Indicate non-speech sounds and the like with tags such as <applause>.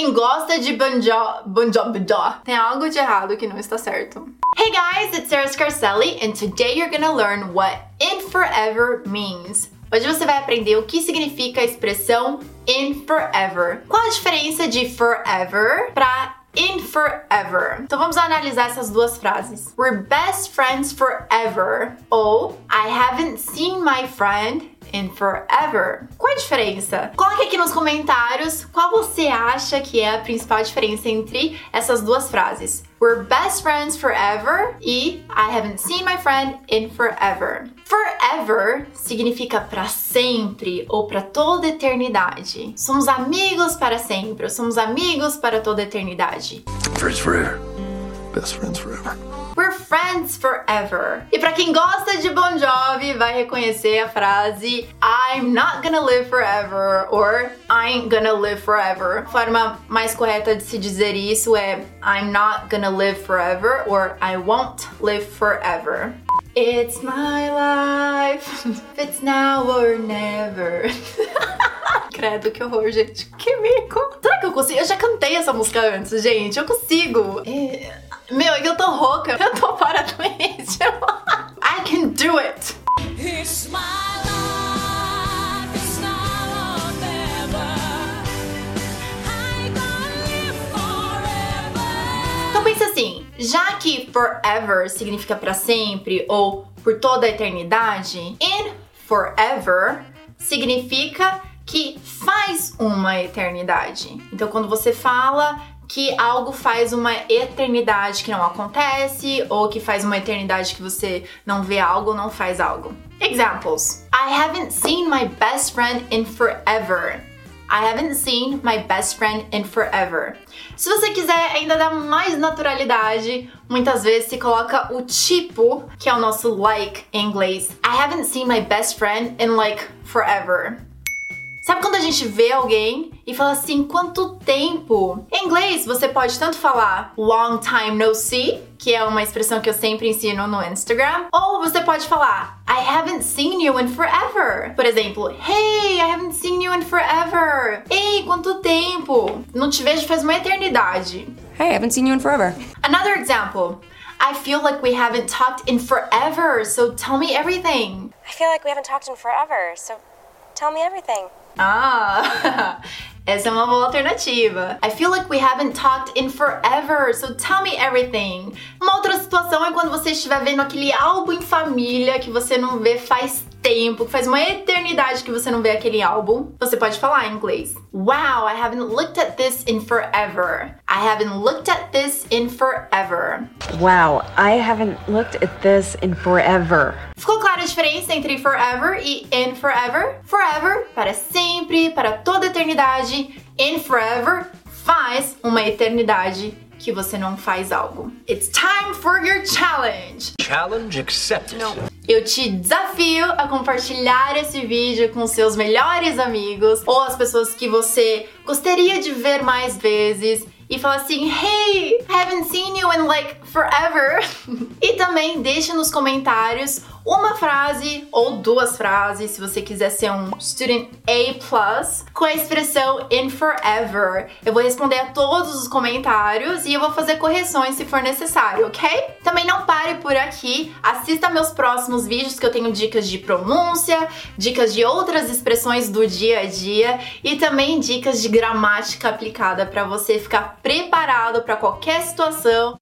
quem gosta de banjo, banjo, tem algo de errado que não está certo. Hey guys, it's Sarah Scarcelli and today you're gonna learn what in forever means. Hoje você vai aprender o que significa a expressão in forever. Qual a diferença de forever para in forever. Então vamos analisar essas duas frases. We're best friends forever ou I haven't seen my friend in forever. Qual a diferença? Coloque aqui nos comentários qual você acha que é a principal diferença entre essas duas frases. We're best friends forever e I haven't seen my friend in forever. Forever significa para sempre ou para toda eternidade. Somos amigos para sempre, somos amigos para toda eternidade. Friends forever. Best friends forever. We're friends forever. E para quem gosta de Bon Jovi, vai reconhecer a frase I'm not gonna live forever or I ain't gonna live forever. A forma mais correta de se dizer isso é I'm not gonna live forever or I won't live forever. It's my life. <laughs> It's now or never. <laughs> Credo, que horror, gente. Que mico. Será que eu consigo? Eu já cantei essa música antes, gente. Eu consigo. É... Meu, é que eu tô rouca. Eu tô ritmo. I can do it. It's my life, it's now or never. I gonna live forever. Então pensa assim, já que forever significa pra sempre ou por toda a eternidade, in forever significa que faz uma eternidade. Então quando você fala que algo faz uma eternidade que não acontece ou que faz uma eternidade que você não vê algo, não faz algo. Examples. I haven't seen my best friend in forever. I haven't seen my best friend in forever. Se você quiser ainda dar mais naturalidade, muitas vezes se coloca o tipo, que é o nosso like em inglês. I haven't seen my best friend in like forever. Sabe quando a gente vê alguém e fala assim, quanto tempo? Em inglês, você pode tanto falar long time no see, que é uma expressão que eu sempre ensino no Instagram, ou você pode falar I haven't seen you in forever. Por exemplo, Hey, I haven't seen you in forever. Ei, quanto tempo? Não te vejo faz uma eternidade. Hey, I haven't seen you in forever. Another example. I feel like we haven't talked in forever, so tell me everything. I feel like we haven't talked in forever, so tell me everything. Ah, <laughs> essa é uma boa alternativa. I feel like we haven't talked in forever, so tell me everything. Uma outra situação é quando você estiver vendo aquele álbum em família que você não vê faz tempo, que faz uma eternidade que você não vê aquele álbum. Você pode falar em inglês. Wow, I haven't looked at this in forever. I haven't looked at this in forever. Wow, I haven't looked at this in forever. Ficou clara a diferença entre forever e in forever? Forever, para sempre, para toda eternidade. In forever, faz uma eternidade que você não faz algo. It's time for your challenge. Challenge accepted. Eu te desafio a compartilhar esse vídeo com seus melhores amigos ou as pessoas que você gostaria de ver mais vezes e falar assim: Hey, haven't seen you in like forever. <laughs> e também deixe nos comentários uma frase ou duas frases, se você quiser ser um student A+, com a expressão in forever. Eu vou responder a todos os comentários e eu vou fazer correções se for necessário, ok? Também não pare por aqui, assista meus próximos vídeos que eu tenho dicas de pronúncia, dicas de outras expressões do dia a dia e também dicas de gramática aplicada para você ficar preparado para qualquer situação